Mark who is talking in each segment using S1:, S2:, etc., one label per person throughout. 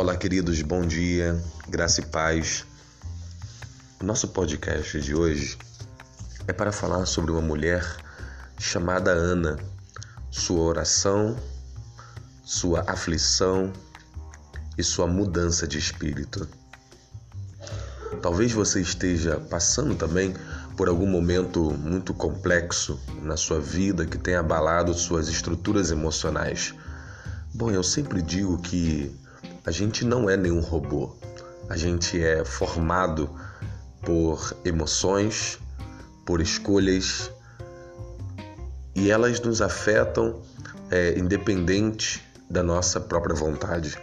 S1: Olá, queridos, bom dia, graça e paz. Nosso podcast de hoje é para falar sobre uma mulher chamada Ana, sua oração, sua aflição e sua mudança de espírito. Talvez você esteja passando também por algum momento muito complexo na sua vida que tenha abalado suas estruturas emocionais. Bom, eu sempre digo que a gente não é nenhum robô. A gente é formado por emoções, por escolhas e elas nos afetam é, independente da nossa própria vontade.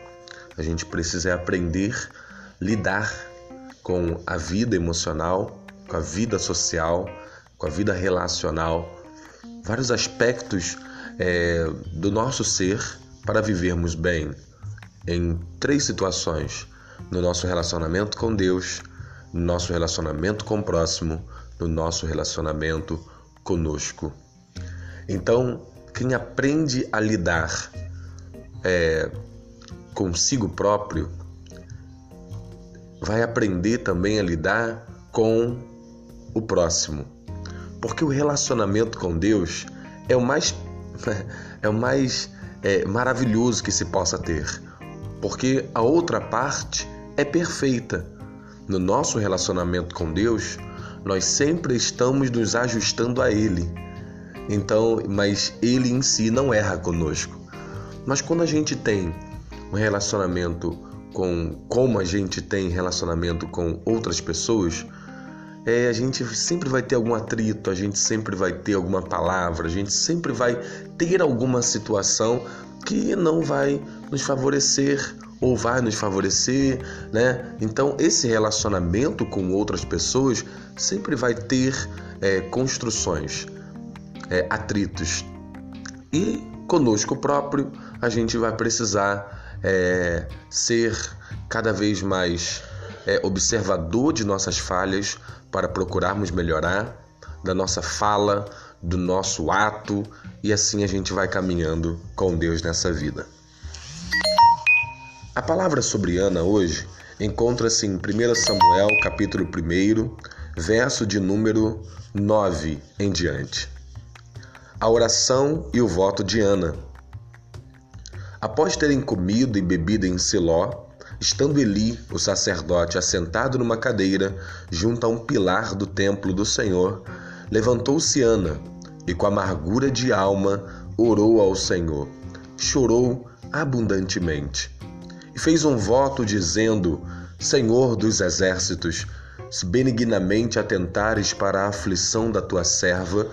S1: A gente precisa aprender a lidar com a vida emocional, com a vida social, com a vida relacional, vários aspectos é, do nosso ser para vivermos bem, em três situações: no nosso relacionamento com Deus, no nosso relacionamento com o próximo, no nosso relacionamento conosco. Então, quem aprende a lidar é, consigo próprio vai aprender também a lidar com o próximo. Porque o relacionamento com Deus é o mais, é o mais é, maravilhoso que se possa ter porque a outra parte é perfeita. No nosso relacionamento com Deus, nós sempre estamos nos ajustando a Ele. Então, mas Ele em si não erra conosco. Mas quando a gente tem um relacionamento com como a gente tem relacionamento com outras pessoas, é, a gente sempre vai ter algum atrito, a gente sempre vai ter alguma palavra, a gente sempre vai ter alguma situação que não vai nos favorecer ou vai nos favorecer, né? Então esse relacionamento com outras pessoas sempre vai ter é, construções, é, atritos e conosco próprio a gente vai precisar é, ser cada vez mais é, observador de nossas falhas para procurarmos melhorar da nossa fala, do nosso ato e assim a gente vai caminhando com Deus nessa vida. A palavra sobre Ana hoje encontra-se em 1 Samuel, capítulo 1, verso de número 9 em diante. A oração e o voto de Ana. Após terem comido e bebido em Siló, estando Eli, o sacerdote, assentado numa cadeira junto a um pilar do templo do Senhor, levantou-se Ana e, com amargura de alma, orou ao Senhor. Chorou abundantemente e fez um voto dizendo: Senhor dos exércitos, se benignamente atentares para a aflição da tua serva,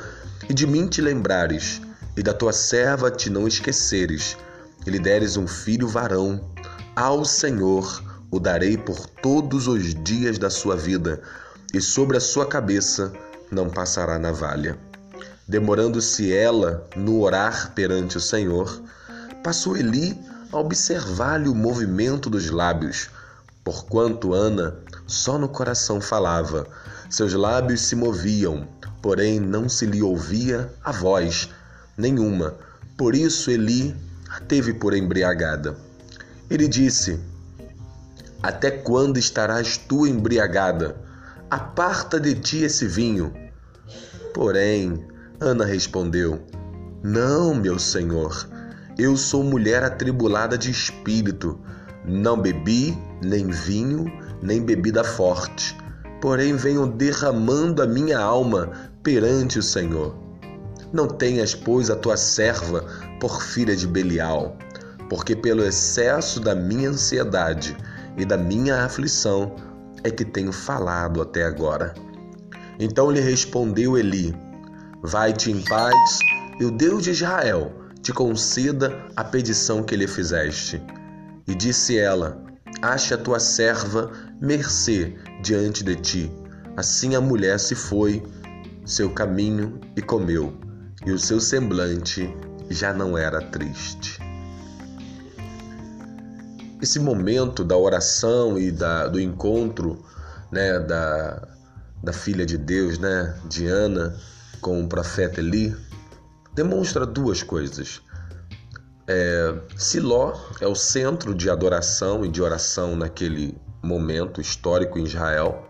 S1: e de mim te lembrares, e da tua serva te não esqueceres, e lhe deres um filho varão, ao Senhor o darei por todos os dias da sua vida, e sobre a sua cabeça não passará navalha. Demorando-se ela no orar perante o Senhor, passou Eli observar-lhe o movimento dos lábios, porquanto Ana só no coração falava, seus lábios se moviam, porém não se lhe ouvia a voz nenhuma. Por isso Eli a teve por embriagada. Ele disse: Até quando estarás tu embriagada? Aparta de ti esse vinho. Porém, Ana respondeu: Não, meu senhor, eu sou mulher atribulada de espírito. Não bebi nem vinho, nem bebida forte. Porém, venho derramando a minha alma perante o Senhor. Não tenhas, pois, a tua serva por filha de Belial, porque pelo excesso da minha ansiedade e da minha aflição é que tenho falado até agora. Então lhe respondeu Eli: Vai-te em paz, e o Deus de Israel te conceda a petição que lhe fizeste. E disse ela: Ache a tua serva mercê diante de ti. Assim a mulher se foi seu caminho e comeu, e o seu semblante já não era triste. Esse momento da oração e da, do encontro né, da, da filha de Deus, né, Diana, com o profeta Eli, demonstra duas coisas. é, Siló é o centro de adoração e de oração naquele momento histórico em Israel.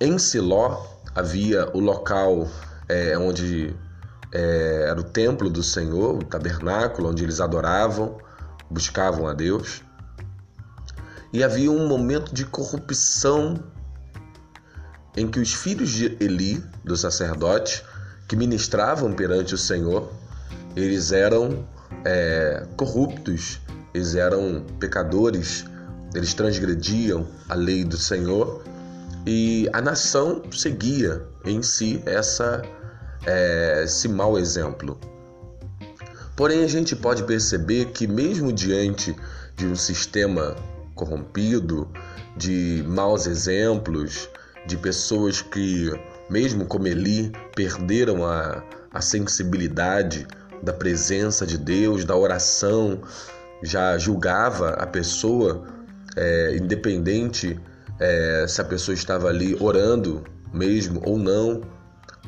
S1: Em Siló havia o local é, onde é, era o templo do Senhor, o tabernáculo, onde eles adoravam, buscavam a Deus. E havia um momento de corrupção em que os filhos de Eli, do sacerdote, que ministravam perante o Senhor, eles eram é, corruptos, eles eram pecadores, eles transgrediam a lei do Senhor e a nação seguia em si essa, é, esse mau exemplo. Porém, a gente pode perceber que, mesmo diante de um sistema corrompido, de maus exemplos, de pessoas que, mesmo como Eli, perderam a, a sensibilidade da presença de Deus, da oração, já julgava a pessoa, é, independente é, se a pessoa estava ali orando mesmo ou não,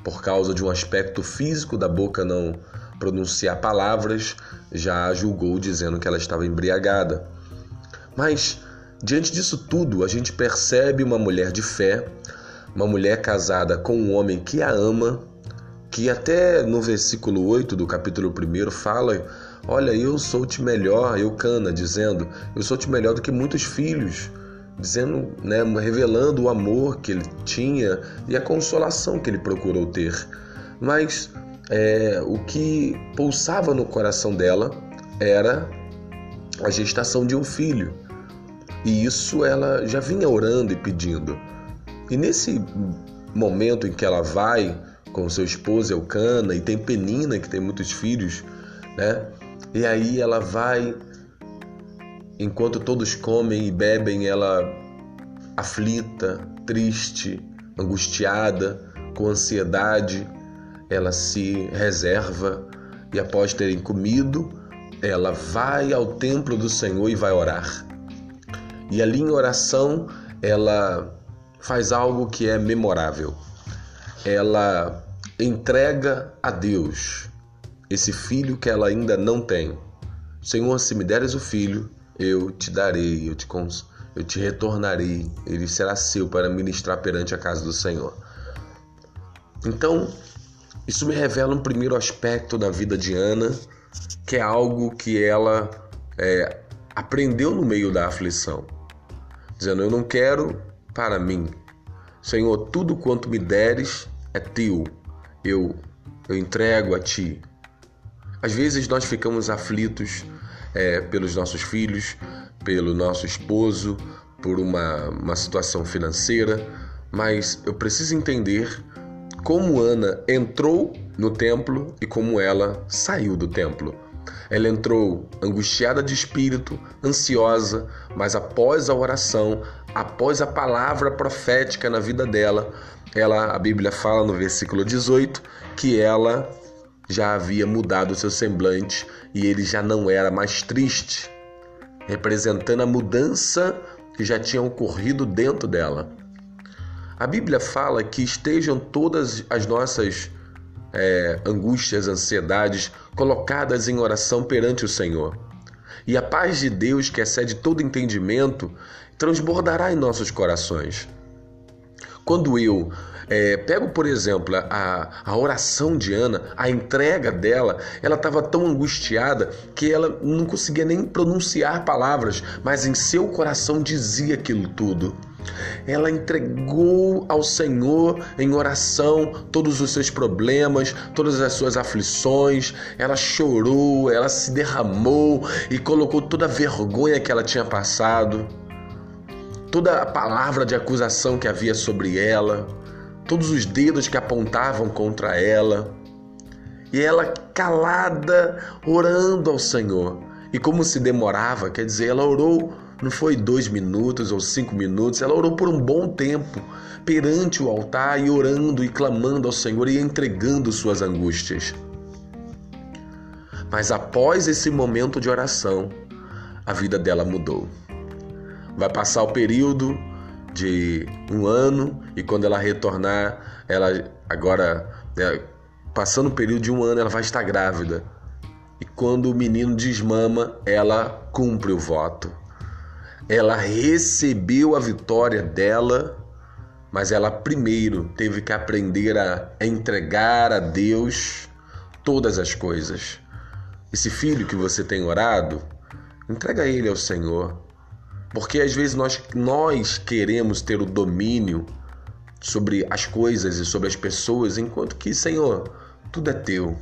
S1: por causa de um aspecto físico da boca não pronunciar palavras, já julgou dizendo que ela estava embriagada. Mas diante disso tudo, a gente percebe uma mulher de fé, uma mulher casada com um homem que a ama, que até no versículo 8 do capítulo 1 fala: Olha, eu sou-te melhor, eu cana, dizendo, eu sou-te melhor do que muitos filhos dizendo, né, revelando o amor que ele tinha e a consolação que ele procurou ter. Mas é, o que pulsava no coração dela era a gestação de um filho. E isso ela já vinha orando e pedindo. E nesse momento em que ela vai com seu esposo Elcana e tem Penina que tem muitos filhos, né? E aí ela vai Enquanto todos comem e bebem, ela aflita, triste, angustiada, com ansiedade, ela se reserva e após terem comido, ela vai ao templo do Senhor e vai orar. E ali em oração, ela faz algo que é memorável. Ela entrega a Deus esse filho que ela ainda não tem. Senhor, se me deres o filho, eu te darei, eu te, cons... eu te retornarei, ele será seu para ministrar perante a casa do Senhor. Então, isso me revela um primeiro aspecto da vida de Ana, que é algo que ela é, aprendeu no meio da aflição, dizendo: Eu não quero para mim, Senhor, tudo quanto me deres é teu, eu, eu entrego a ti. Às vezes nós ficamos aflitos é, pelos nossos filhos, pelo nosso esposo, por uma, uma situação financeira, mas eu preciso entender como Ana entrou no templo e como ela saiu do templo. Ela entrou angustiada de espírito, ansiosa, mas após a oração, após a palavra profética na vida dela, ela, a Bíblia fala no versículo 18 que ela já havia mudado seu semblante e ele já não era mais triste, representando a mudança que já tinha ocorrido dentro dela. A Bíblia fala que estejam todas as nossas é, angústias, ansiedades colocadas em oração perante o Senhor. E a paz de Deus, que excede todo entendimento, transbordará em nossos corações. Quando eu é, pego, por exemplo, a, a oração de Ana, a entrega dela, ela estava tão angustiada que ela não conseguia nem pronunciar palavras, mas em seu coração dizia aquilo tudo. Ela entregou ao Senhor em oração todos os seus problemas, todas as suas aflições. Ela chorou, ela se derramou e colocou toda a vergonha que ela tinha passado, toda a palavra de acusação que havia sobre ela todos os dedos que apontavam contra ela. E ela calada, orando ao Senhor. E como se demorava, quer dizer, ela orou, não foi dois minutos ou cinco minutos, ela orou por um bom tempo, perante o altar e orando e clamando ao Senhor e entregando suas angústias. Mas após esse momento de oração, a vida dela mudou. Vai passar o período de um ano e quando ela retornar, ela agora, é, passando o período de um ano, ela vai estar grávida. E quando o menino desmama, ela cumpre o voto. Ela recebeu a vitória dela, mas ela primeiro teve que aprender a entregar a Deus todas as coisas. Esse filho que você tem orado, entrega ele ao Senhor. Porque às vezes nós, nós queremos ter o domínio sobre as coisas e sobre as pessoas, enquanto que, Senhor, tudo é teu.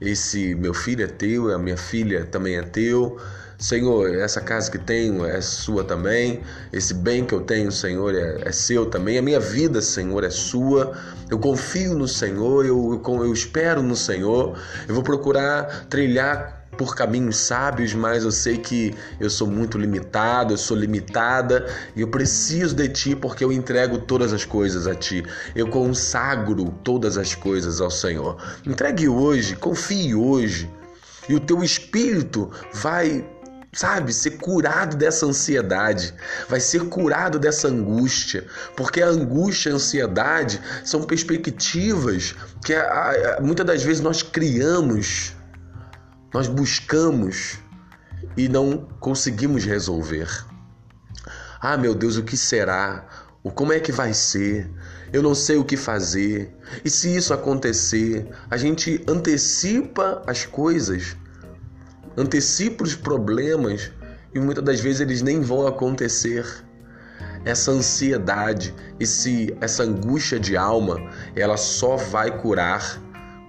S1: Esse meu filho é teu, a minha filha também é teu. Senhor, essa casa que tenho é sua também. Esse bem que eu tenho, Senhor, é, é seu também. A minha vida, Senhor, é sua. Eu confio no Senhor, eu, eu, eu espero no Senhor. Eu vou procurar trilhar por caminhos sábios, mas eu sei que eu sou muito limitado, eu sou limitada e eu preciso de ti porque eu entrego todas as coisas a ti. Eu consagro todas as coisas ao Senhor. Entregue hoje, confie hoje. E o teu espírito vai sabe, ser curado dessa ansiedade, vai ser curado dessa angústia, porque a angústia e a ansiedade são perspectivas que muitas das vezes nós criamos nós buscamos e não conseguimos resolver. Ah, meu Deus, o que será? O como é que vai ser? Eu não sei o que fazer. E se isso acontecer, a gente antecipa as coisas, antecipa os problemas e muitas das vezes eles nem vão acontecer. Essa ansiedade, esse essa angústia de alma, ela só vai curar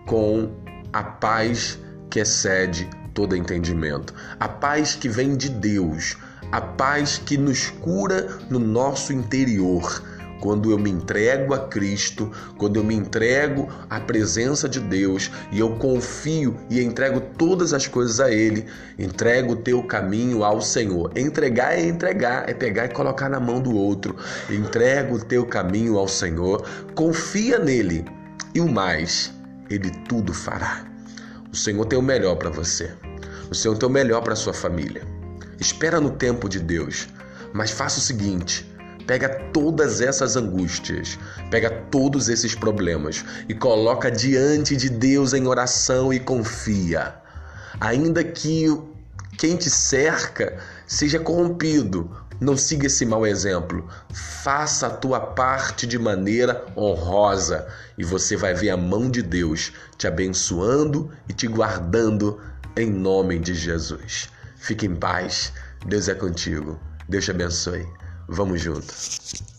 S1: com a paz que excede todo entendimento. A paz que vem de Deus, a paz que nos cura no nosso interior. Quando eu me entrego a Cristo, quando eu me entrego à presença de Deus e eu confio e entrego todas as coisas a Ele, entrego o teu caminho ao Senhor. Entregar é entregar, é pegar e colocar na mão do outro. Entrego o teu caminho ao Senhor, confia nele e o mais, Ele tudo fará. O Senhor tem o melhor para você. O Senhor tem o melhor para sua família. Espera no tempo de Deus, mas faça o seguinte: pega todas essas angústias, pega todos esses problemas e coloca diante de Deus em oração e confia. Ainda que quem te cerca seja corrompido, não siga esse mau exemplo. Faça a tua parte de maneira honrosa e você vai ver a mão de Deus te abençoando e te guardando em nome de Jesus. Fique em paz. Deus é contigo. Deus te abençoe. Vamos juntos.